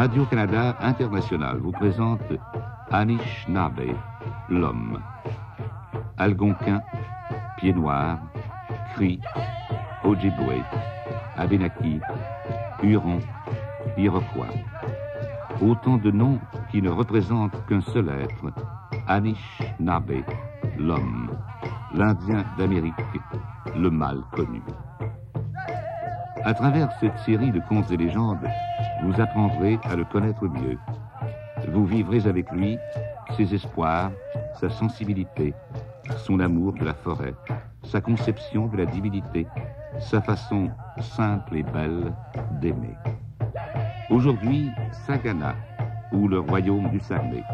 Radio-Canada International vous présente Anishinaabe, l'homme. Algonquin, Pied Noir, Cri, Ojibwe, Abenaki, Huron, Iroquois. Autant de noms qui ne représentent qu'un seul être, Anishinaabe, l'homme, l'Indien d'Amérique, le mal connu. À travers cette série de contes et légendes, vous apprendrez à le connaître mieux. Vous vivrez avec lui ses espoirs, sa sensibilité, son amour de la forêt, sa conception de la divinité, sa façon simple et belle d'aimer. Aujourd'hui, Sagana, ou le royaume du Saguenay.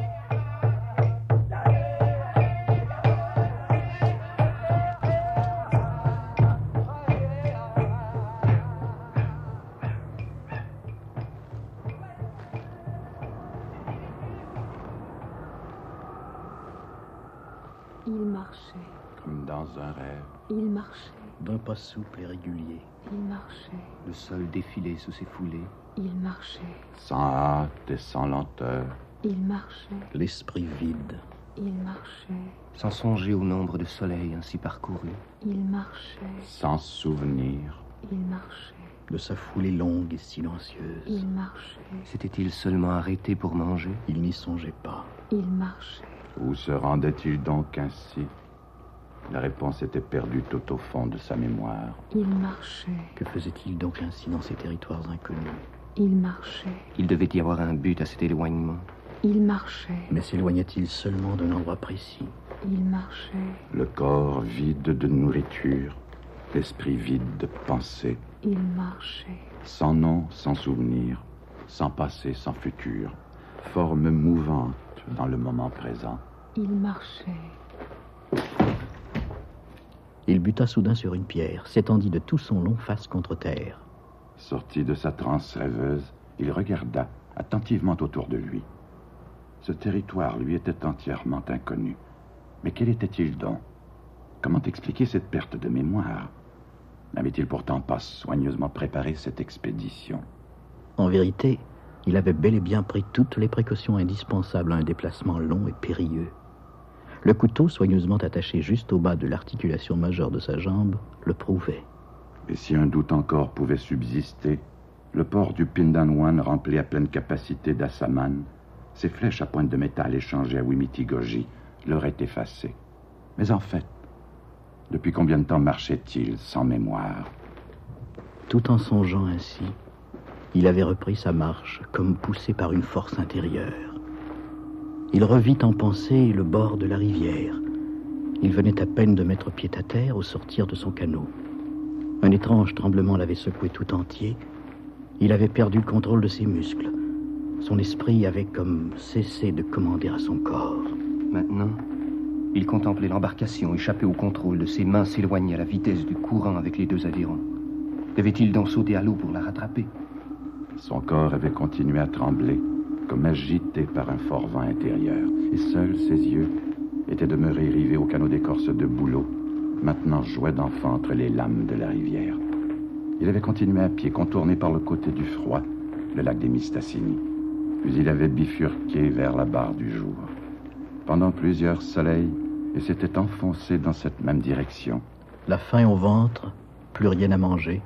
Il marchait. D'un pas souple et régulier. Il marchait. Le sol défilait sous ses foulées. Il marchait. Sans hâte et sans lenteur. Il marchait. L'esprit vide. Il marchait. Sans songer au nombre de soleils ainsi parcourus. Il marchait. Sans souvenir. Il marchait. De sa foulée longue et silencieuse. Il marchait. S'était-il seulement arrêté pour manger? Il n'y songeait pas. Il marchait. Où se rendait-il donc ainsi? La réponse était perdue tout au fond de sa mémoire. Il marchait. Que faisait-il donc ainsi dans ces territoires inconnus Il marchait. Il devait y avoir un but à cet éloignement. Il marchait. Mais s'éloignait-il seulement d'un endroit précis Il marchait. Le corps vide de nourriture, l'esprit vide de pensée. Il marchait. Sans nom, sans souvenir, sans passé, sans futur, forme mouvante dans le moment présent. Il marchait. Il buta soudain sur une pierre, s'étendit de tout son long face contre terre. Sorti de sa transe rêveuse, il regarda attentivement autour de lui. Ce territoire lui était entièrement inconnu. Mais quel était-il donc? Comment expliquer cette perte de mémoire? N'avait-il pourtant pas soigneusement préparé cette expédition? En vérité, il avait bel et bien pris toutes les précautions indispensables à un déplacement long et périlleux. Le couteau, soigneusement attaché juste au bas de l'articulation majeure de sa jambe, le prouvait. Et si un doute encore pouvait subsister, le port du Pindanwan rempli à pleine capacité d'Assaman, ses flèches à pointe de métal échangées à Wimitigoji l'auraient effacé. Mais en fait, depuis combien de temps marchait-il sans mémoire? Tout en songeant ainsi, il avait repris sa marche comme poussé par une force intérieure. Il revit en pensée le bord de la rivière. Il venait à peine de mettre pied à terre au sortir de son canot. Un étrange tremblement l'avait secoué tout entier. Il avait perdu le contrôle de ses muscles. Son esprit avait comme cessé de commander à son corps. Maintenant, il contemplait l'embarcation échappée au contrôle de ses mains s'éloigner à la vitesse du courant avec les deux adhérents. Devait-il donc sauter à l'eau pour la rattraper? Son corps avait continué à trembler comme agité par un fort vent intérieur, et seuls ses yeux étaient demeurés rivés au canot d'écorce de bouleau, maintenant jouet d'enfant entre les lames de la rivière. Il avait continué à pied, contourné par le côté du froid, le lac des Mistassini. Puis il avait bifurqué vers la barre du jour. Pendant plusieurs soleils, il s'était enfoncé dans cette même direction. La faim au ventre, plus rien à manger,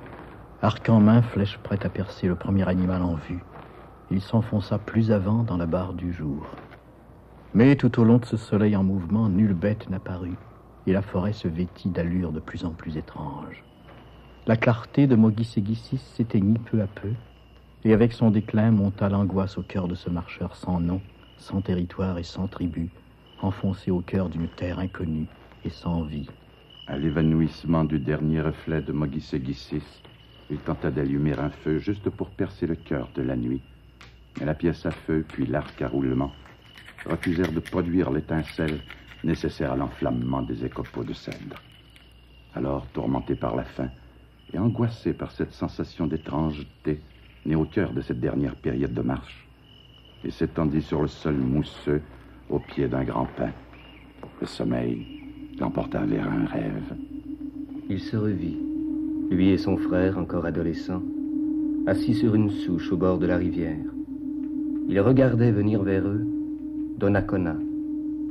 arc en main, flèche prête à percer le premier animal en vue il s'enfonça plus avant dans la barre du jour. Mais tout au long de ce soleil en mouvement, nulle bête n'apparut, et la forêt se vêtit d'allures de plus en plus étranges. La clarté de Mogisegisis s'éteignit peu à peu, et avec son déclin monta l'angoisse au cœur de ce marcheur sans nom, sans territoire et sans tribu, enfoncé au cœur d'une terre inconnue et sans vie. À l'évanouissement du dernier reflet de Mogisegisis, il tenta d'allumer un feu juste pour percer le cœur de la nuit mais la pièce à feu puis l'arc à roulement refusèrent de produire l'étincelle nécessaire à l'enflammement des écopeaux de cèdre. Alors, tourmenté par la faim, et angoissé par cette sensation d'étrangeté née au cœur de cette dernière période de marche, il s'étendit sur le sol mousseux au pied d'un grand pin. Le sommeil l'emporta vers un rêve. Il se revit, lui et son frère, encore adolescents, assis sur une souche au bord de la rivière. Il regardait venir vers eux Donnacona,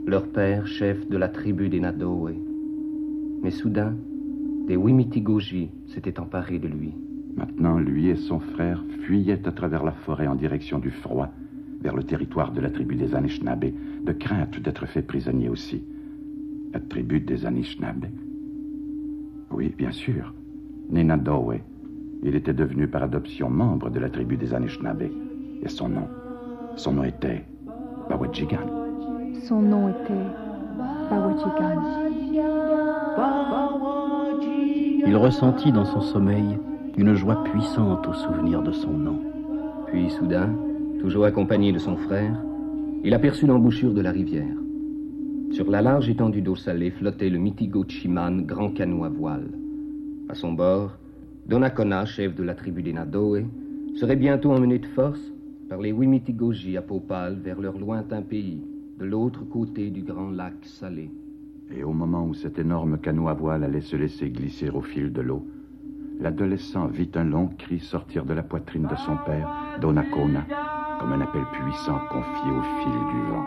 leur père, chef de la tribu des Nadowe. Mais soudain, des Wimitigoji s'étaient emparés de lui. Maintenant, lui et son frère fuyaient à travers la forêt en direction du froid, vers le territoire de la tribu des Anishinaabe, de crainte d'être fait prisonnier aussi. La tribu des Anishinaabe? Oui, bien sûr. Ninadowe. Il était devenu par adoption membre de la tribu des Anishinaabe. Et son nom, son nom était Bawajigan. Son nom était Bawajigan. Il ressentit dans son sommeil une joie puissante au souvenir de son nom. Puis soudain, toujours accompagné de son frère, il aperçut l'embouchure de la rivière. Sur la large étendue d'eau salée flottait le Mitigo Chiman, grand canot à voile. À son bord, Donnacona, chef de la tribu des Nadoe, serait bientôt emmené de force par les Wimitigoji à peau pâle vers leur lointain pays, de l'autre côté du grand lac salé. Et au moment où cet énorme canot à voile allait se laisser glisser au fil de l'eau, l'adolescent vit un long cri sortir de la poitrine de son père, Donnacona, comme un appel puissant confié au fil du vent.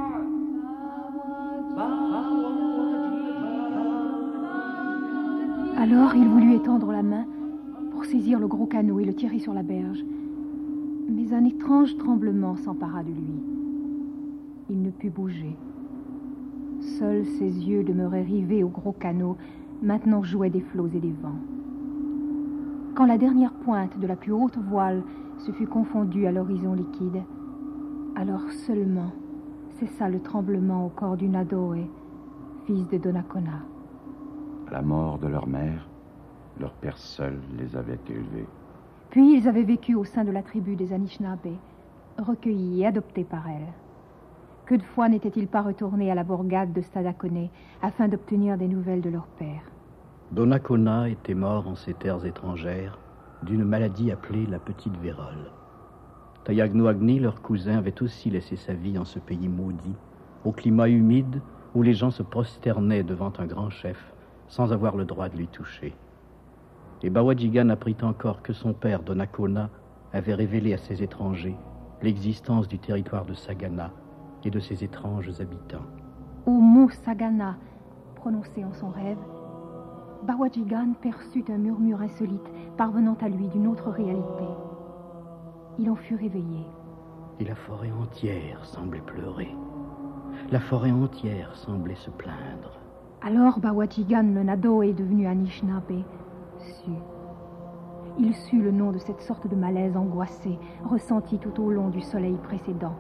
Alors il voulut étendre la main pour saisir le gros canot et le tirer sur la berge. Mais un étrange tremblement s'empara de lui. Il ne put bouger. Seuls ses yeux demeuraient rivés au gros canot, maintenant jouaient des flots et des vents. Quand la dernière pointe de la plus haute voile se fut confondue à l'horizon liquide, alors seulement cessa le tremblement au corps du Nadoe, fils de Donnacona. À la mort de leur mère, leur père seul les avait élevés. Puis ils avaient vécu au sein de la tribu des Anishinaabe, recueillis et adoptés par elle. Que de fois n'étaient-ils pas retournés à la bourgade de Stadacone afin d'obtenir des nouvelles de leur père Donnacona était mort en ces terres étrangères d'une maladie appelée la petite vérole. Tayagnoagni, leur cousin, avait aussi laissé sa vie en ce pays maudit, au climat humide où les gens se prosternaient devant un grand chef sans avoir le droit de lui toucher. Et Bawajigan apprit encore que son père, Donnacona, avait révélé à ces étrangers l'existence du territoire de Sagana et de ses étranges habitants. Au mot Sagana, prononcé en son rêve, Bawajigan perçut un murmure insolite parvenant à lui d'une autre réalité. Il en fut réveillé. Et la forêt entière semblait pleurer. La forêt entière semblait se plaindre. Alors Bawajigan, le Nado, est devenu Anishinaabe, Il sut le nom de cette sorte de malaise angoissé, ressenti tout au long du soleil précédent.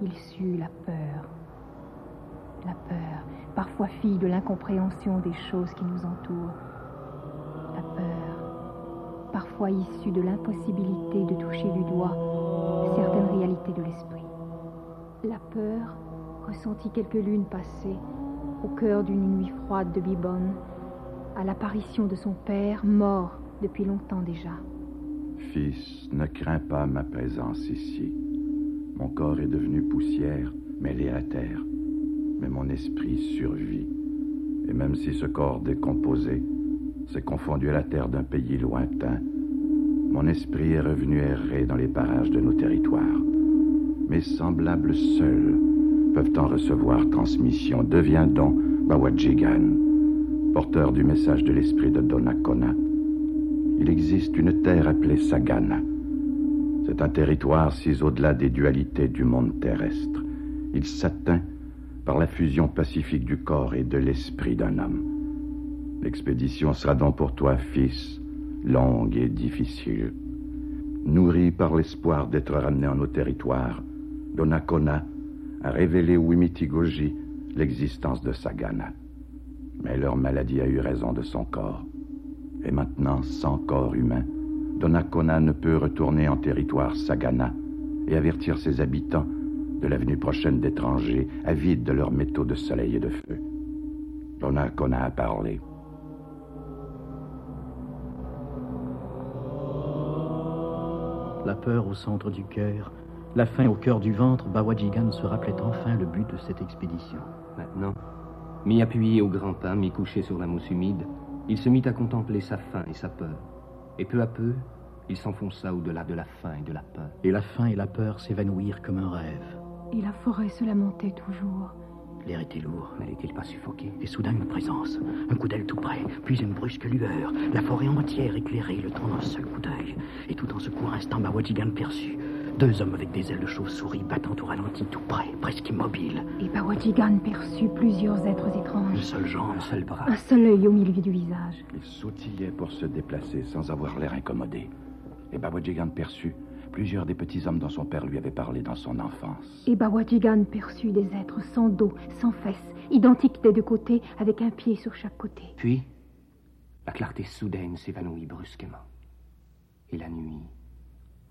Il sut la peur. La peur, parfois fille de l'incompréhension des choses qui nous entourent. La peur, parfois issue de l'impossibilité de toucher du doigt certaines réalités de l'esprit. La peur, ressentit quelques lunes passées, au cœur d'une nuit froide de Bibonne, à l'apparition de son père, mort depuis longtemps déjà. Fils, ne crains pas ma présence ici. Mon corps est devenu poussière, mêlé à terre, mais mon esprit survit. Et même si ce corps décomposé s'est confondu à la terre d'un pays lointain, mon esprit est revenu errer dans les parages de nos territoires. Mes semblables seuls peuvent en recevoir transmission. Deviens donc Bawajigan, porteur du message de l'esprit de Donnacona. Il existe une terre appelée Sagana. C'est un territoire si au-delà des dualités du monde terrestre. Il s'atteint par la fusion pacifique du corps et de l'esprit d'un homme. L'expédition sera donc pour toi, fils, longue et difficile. Nourri par l'espoir d'être ramené en nos territoires, Donnacona a révélé aux Wimitigoji l'existence de Sagana. Mais leur maladie a eu raison de son corps. Et maintenant, sans corps humain, Donnacona ne peut retourner en territoire Sagana et avertir ses habitants de la venue prochaine d'étrangers avides de leurs métaux de soleil et de feu. Donnacona a parlé. la peur au centre du cœur, la faim au cœur du ventre, Bawajigan se rappelait enfin le but de cette expédition. Maintenant, mi-appuyé au grand pain, mi-couché sur la mousse humide, il se mit à contempler sa faim et sa peur. Et peu à peu, il s'enfonça au-delà de la faim et de la peur. Et la faim et la peur s'évanouirent comme un rêve. Et la forêt se lamentait toujours. L'air était lourd. N'allait-il pas suffoquer Et soudain une présence, un coup d'aile tout près, puis une brusque lueur, la forêt entière éclairée le temps d'un seul coup d'œil. Et tout en ce court instant, Bawajigan perçut deux hommes avec des ailes de chauve-souris battant au ralenti tout près, presque immobiles. Et Bawajigan perçut plusieurs êtres étranges. Une seule jambe, Un seul bras. Un seul œil au milieu du visage. Il sautillait pour se déplacer sans avoir l'air incommodé. Et Bawajigan perçut plusieurs des petits hommes dont son père lui avait parlé dans son enfance. Et Bawajigan perçut des êtres sans dos, sans fesses, identiques des deux côtés, avec un pied sur chaque côté. Puis, la clarté soudaine s'évanouit brusquement. Et la nuit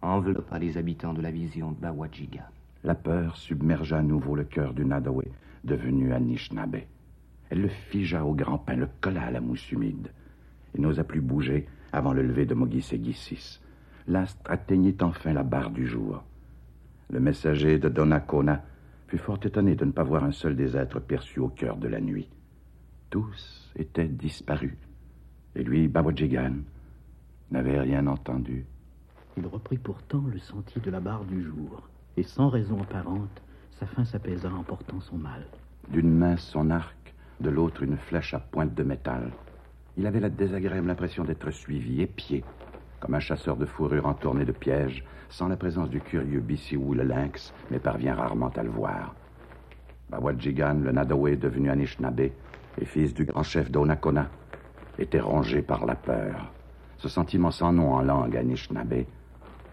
enveloppa les habitants de la vision de Bawajigan. La peur submergea à nouveau le cœur du Nadawe, devenu Anishinaabe. Elle le figea au grand pain, le colla à la mousse humide. Il n'osa plus bouger avant le lever de Mogisegisis. L'astre atteignit enfin la barre du jour. Le messager de Donnacona fut fort étonné de ne pas voir un seul des êtres perçus au cœur de la nuit. Tous étaient disparus. Et lui, Bawajigan, n'avait rien entendu. Il reprit pourtant le sentier de la barre du jour, et sans raison apparente, sa faim s'apaisa en portant son mal. D'une main son arc, de l'autre une flèche à pointe de métal. Il avait la désagréable impression d'être suivi, épié, comme un chasseur de fourrure entourné de pièges, sans la présence du curieux Bissiou le lynx, mais parvient rarement à le voir. Bawajigan, le Nadawe devenu Anishinaabe, et fils du grand chef d'Onakona, était rongé par la peur. Ce sentiment sans nom en langue Anishinaabe,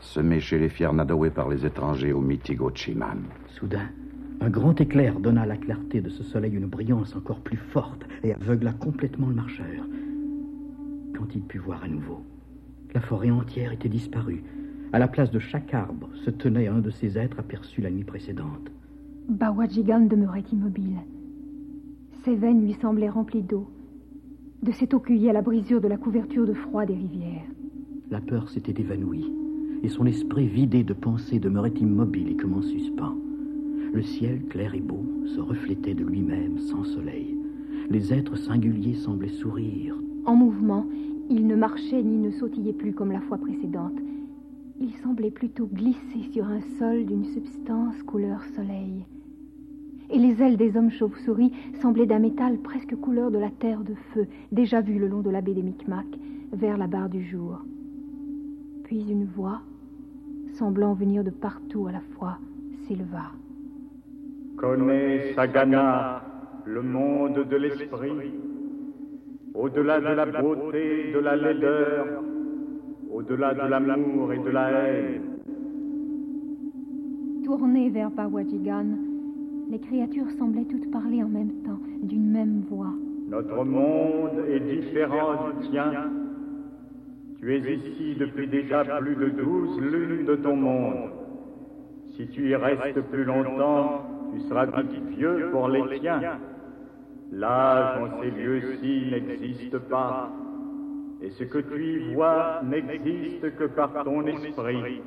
semé chez les fiers Nadawe par les étrangers au Mitigo Chiman. Soudain, un grand éclair donna à la clarté de ce soleil une brillance encore plus forte et aveugla complètement le marcheur. Quand il put voir à nouveau, la forêt entière était disparue. À la place de chaque arbre se tenait un de ces êtres aperçus la nuit précédente. Bawajigan demeurait immobile. Ses veines lui semblaient remplies d'eau, de cette eau cueillie à la brisure de la couverture de froid des rivières. La peur s'était évanouie, et son esprit vidé de pensées demeurait immobile et comme en suspens. Le ciel, clair et beau, se reflétait de lui-même sans soleil. Les êtres singuliers semblaient sourire. En mouvement, il ne marchait ni ne sautillait plus comme la fois précédente. Il semblait plutôt glisser sur un sol d'une substance couleur soleil. Et les ailes des hommes chauves-souris semblaient d'un métal presque couleur de la terre de feu, déjà vue le long de la baie des Micmacs, vers la barre du jour. Puis une voix, semblant venir de partout à la fois, s'éleva. Connais, Sagana, le monde de l'esprit, au-delà de la beauté, de la laideur, au-delà de l'amour et de la haine. Tournées vers Bawajigan, les créatures semblaient toutes parler en même temps, d'une même voix. Notre monde est différent du tien. Tu es ici depuis déjà plus de douze lunes de ton monde. Si tu y restes plus longtemps, tu seras dit vieux pour les tiens. L'âge en ces lieux-ci n'existe pas, et ce que tu y vois n'existe que par ton esprit.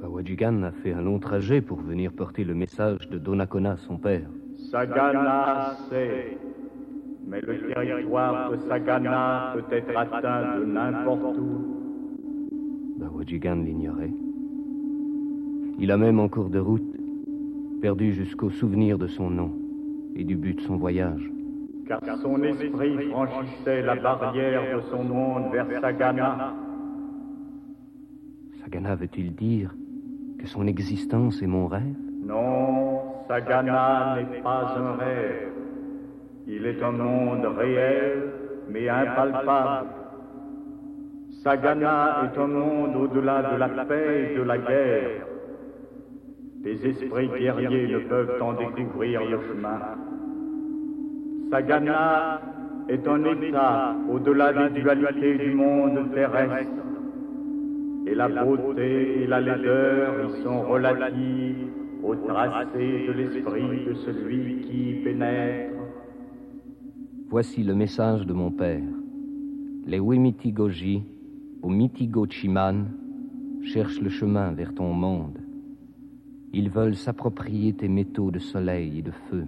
Bawajigan a fait un long trajet pour venir porter le message de Donnacona, son père. Sagana sait, mais le territoire de Sagana peut être atteint de n'importe où. Bawajigan l'ignorait. Il a même en cours de route perdu jusqu'au souvenir de son nom et du but de son voyage. Car son esprit franchissait la barrière de son monde vers Sagana. Sagana veut-il dire que son existence est mon rêve? Non, Sagana n'est pas un rêve. Il est un monde réel, mais impalpable. Sagana est un monde au-delà de la paix et de la guerre. Les esprits guerriers ne peuvent en découvrir le chemin. Sagana est un état au-delà des dualités du monde terrestre. Et la beauté et la laideur y sont relatives au tracé de l'esprit de celui qui y pénètre. Voici le message de mon père. Les Wemitigoji, au Mitigo Chiman, cherchent le chemin vers ton monde. Ils veulent s'approprier tes métaux de soleil et de feu.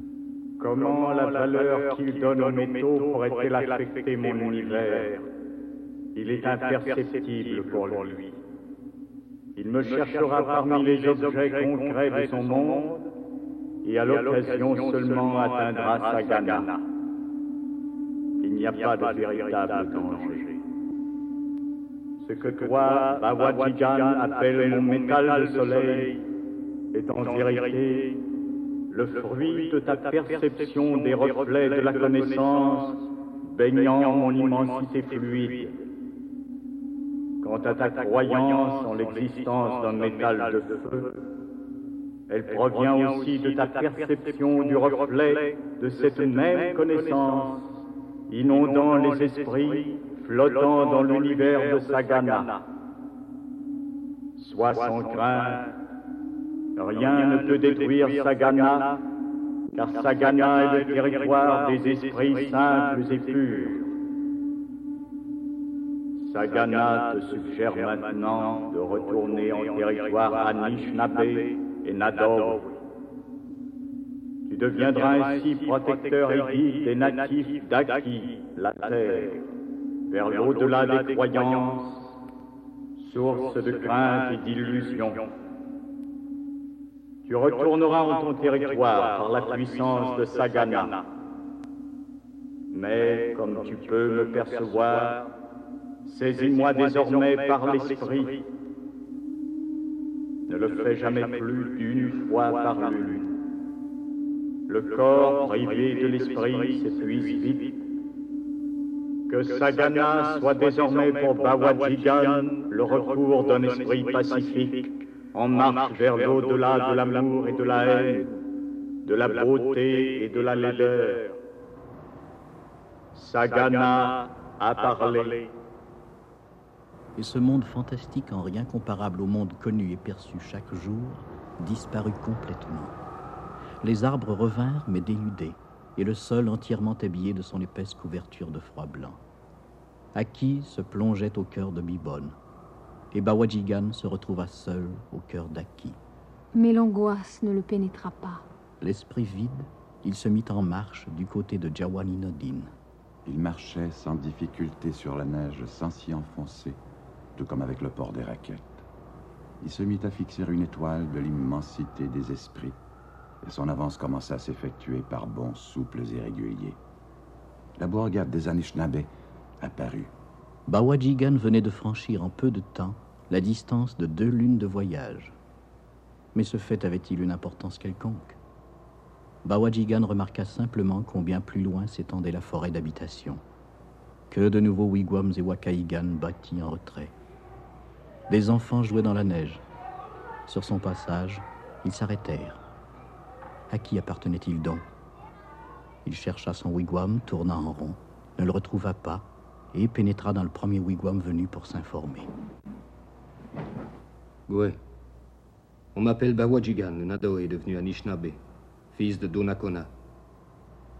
Comment la valeur qu'il donne aux métaux pourrait-elle affecter mon univers? Il est imperceptible pour lui. Il me cherchera parmi les objets concrets de son monde et à l'occasion seulement atteindra Sagana. Il n'y a pas de véritable danger. Ce que toi, Bawajigan, appelle mon métal de soleil est en vérité le fruit de ta perception des reflets de la connaissance baignant mon immensité fluide. Quant à ta croyance en l'existence d'un métal de feu, elle provient aussi de ta perception du reflet de cette même connaissance, inondant les esprits, flottant dans l'univers de Sagana. Sois sans crainte, rien ne peut détruire Sagana, car Sagana est le territoire des esprits simples et purs. Sagana te suggère maintenant de retourner en territoire Anishinaabe et Nador. Tu deviendras ainsi protecteur et guide des natifs d'Aki, la terre, vers l'au-delà des croyances, source de crainte et d'illusions. Tu retourneras en ton territoire par la puissance de Sagana. Mais comme tu peux me percevoir, saisis-moi désormais par l'esprit. Ne le fais jamais plus d'une fois par lune. Le corps privé de l'esprit s'épuise vite. Que Sagana soit désormais pour Bawajigan le recours d'un esprit pacifique en marche vers l'au-delà de l'amour et de la haine, de la beauté et de la laideur. Sagana a parlé. Et ce monde fantastique, en rien comparable au monde connu et perçu chaque jour, disparut complètement. Les arbres revinrent, mais déludés, et le sol entièrement habillé de son épaisse couverture de froid blanc. Aki se plongeait au cœur de Bibonne, et Bawajigan se retrouva seul au cœur d'Aki. Mais l'angoisse ne le pénétra pas. L'esprit vide, il se mit en marche du côté de Jawaninodin. Il marchait sans difficulté sur la neige, sans s'y enfoncer, tout comme avec le port des raquettes. Il se mit à fixer une étoile de l'immensité des esprits, et son avance commença à s'effectuer par bonds souples et réguliers. La bourgade des Anishinaabe apparut. Bawajigan venait de franchir en peu de temps la distance de deux lunes de voyage. Mais ce fait avait-il une importance quelconque? Bawajigan remarqua simplement combien plus loin s'étendait la forêt d'habitation. Que de nouveaux wigwams et wakaigan bâtis en retrait. Des enfants jouaient dans la neige. Sur son passage, ils s'arrêtèrent. À qui appartenait-il donc? Il chercha son wigwam, tourna en rond, ne le retrouva pas et pénétra dans le premier wigwam venu pour s'informer. Ouais. On m'appelle Bawajigan, le Nado est devenu Anishinaabe, fils de Donakona.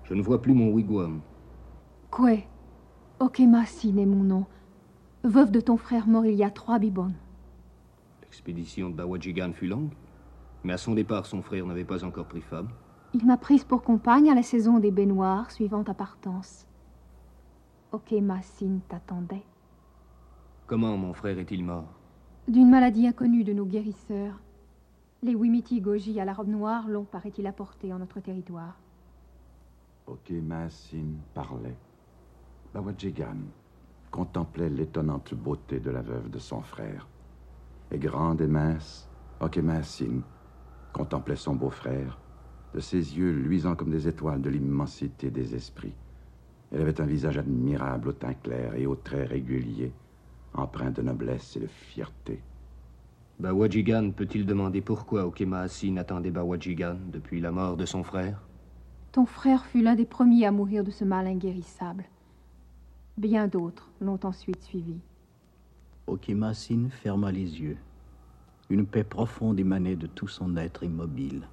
Je ne vois plus mon wigwam. Kwe, Okemasin est mon nom. Veuve de ton frère mort il y a trois bibons. L'expédition de Bawajigan fut longue, mais à son départ, son frère n'avait pas encore pris femme. Il m'a prise pour compagne à la saison des baignoires suivant ta partance. Okemasin t'attendait. Comment mon frère est-il mort? D'une maladie inconnue de nos guérisseurs. Les Wimiti Goji à la robe noire l'ont, paraît-il, apporté en notre territoire. Ok, Maasin parlait. Bawajigan contemplait l'étonnante beauté de la veuve de son frère. Et grande et mince, Okemasin contemplait son beau-frère, de ses yeux luisants comme des étoiles de l'immensité des esprits. Elle avait un visage admirable au teint clair et aux traits réguliers, empreint de noblesse et de fierté. Bawajigan peut-il demander pourquoi Okemaasin attendait Bawajigan depuis la mort de son frère? Ton frère fut l'un des premiers à mourir de ce mal inguérissable. Bien d'autres l'ont ensuite suivi. Okemasin ferma les yeux. Une paix profonde émanait de tout son être immobile.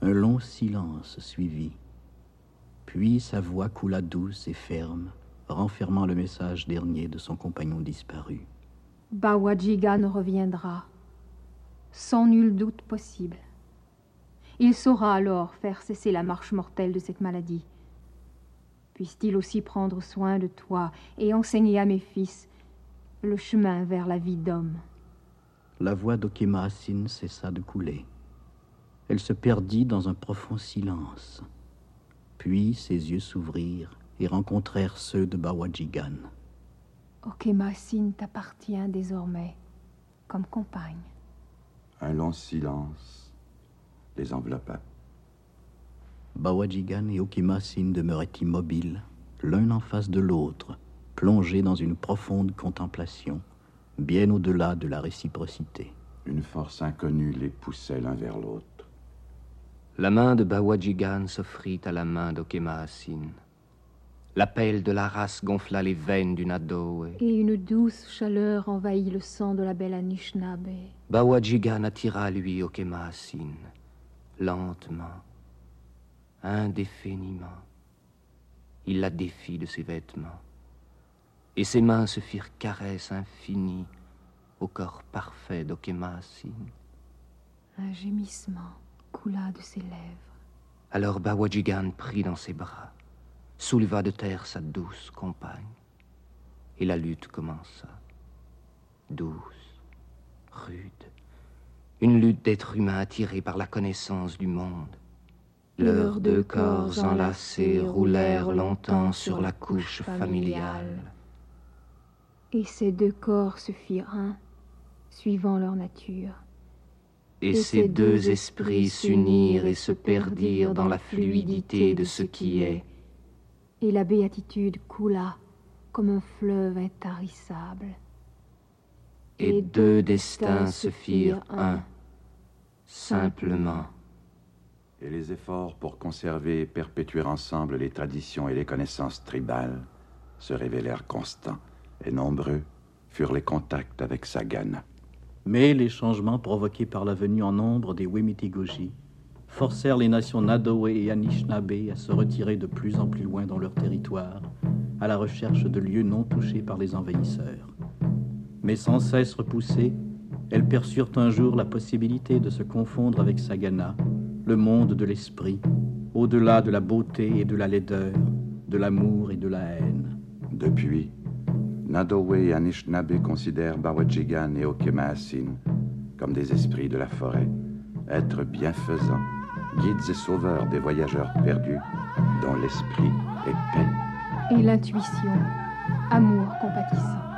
Un long silence suivit. Puis sa voix coula douce et ferme, renfermant le message dernier de son compagnon disparu. Bawajigan reviendra, sans nul doute possible. Il saura alors faire cesser la marche mortelle de cette maladie. Puisse-t-il aussi prendre soin de toi et enseigner à mes fils le chemin vers la vie d'homme. La voix d'Okemasin cessa de couler. Elle se perdit dans un profond silence. Puis ses yeux s'ouvrirent et rencontrèrent ceux de Bawajigan. Okemasin t'appartient désormais comme compagne. Un long silence les enveloppa. Bawajigan et Okemasin demeuraient immobiles, l'un en face de l'autre, plongés dans une profonde contemplation, bien au-delà de la réciprocité. Une force inconnue les poussait l'un vers l'autre. La main de Bawajigan s'offrit à la main d'Okemaasin. L'appel de la race gonfla les veines du Nadoe. Et une douce chaleur envahit le sang de la belle Anishinaabe. Bawajigan attira à lui Okemaasin, lentement, indéfiniment. Il la défit de ses vêtements, et ses mains se firent caresses infinies au corps parfait d'Okemaasin. Un gémissement coula de ses lèvres. Alors Bawajigan prit dans ses bras, souleva de terre sa douce compagne, et la lutte commença. Douce, rude, une lutte d'êtres humains attirés par la connaissance du monde. Leurs deux corps enlacés roulèrent longtemps sur la couche familiale. Et ces deux corps se firent un, suivant leur nature. Et ces deux esprits s'unirent et se perdirent dans la fluidité de ce qui est. Et la béatitude coula comme un fleuve intarissable. Et deux destins se firent un, simplement. Et les efforts pour conserver et perpétuer ensemble les traditions et les connaissances tribales se révélèrent constants et nombreux furent les contacts avec Sagan. Mais les changements provoqués par la venue en nombre des Wemitigoji forcèrent les nations Nadoe et Anishinaabe à se retirer de plus en plus loin dans leur territoire, à la recherche de lieux non touchés par les envahisseurs. Mais sans cesse repoussées, elles perçurent un jour la possibilité de se confondre avec Sagana, le monde de l'esprit, au-delà de la beauté et de la laideur, de l'amour et de la haine. Depuis, Nadowe et Anishinaabe considèrent Bawajigan et Okemaasin comme des esprits de la forêt, êtres bienfaisants, guides et sauveurs des voyageurs perdus, dont l'esprit est paix. Et l'intuition, amour compatissant.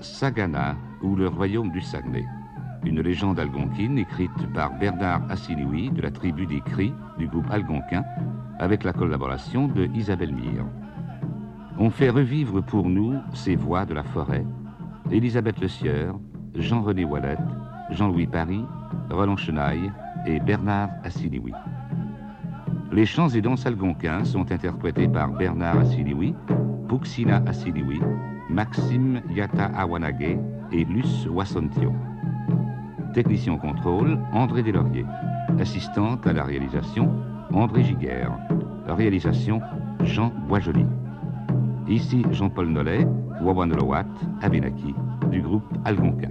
Sagana ou le royaume du Saguenay, une légende algonquine écrite par Bernard Assiniwi de la tribu des Cris du groupe algonquin avec la collaboration de Isabelle Mire. On fait revivre pour nous ces voix de la forêt, Elisabeth Le Sieur, Jean-René Wallet, Jean-Louis Paris, Roland Chenaille et Bernard Assiniwi. Les chants et danses algonquins sont interprétés par Bernard Assiniwi, Puxina Assiniwi, Maxime Yata Awanage et Luce Wassontio. Technicien contrôle, André Deslauriers. Assistante à la réalisation, André Giguère. Réalisation, Jean Boisjoli. Ici Jean-Paul Nollet, Wawanolowat, Abenaki, du groupe Algonquin.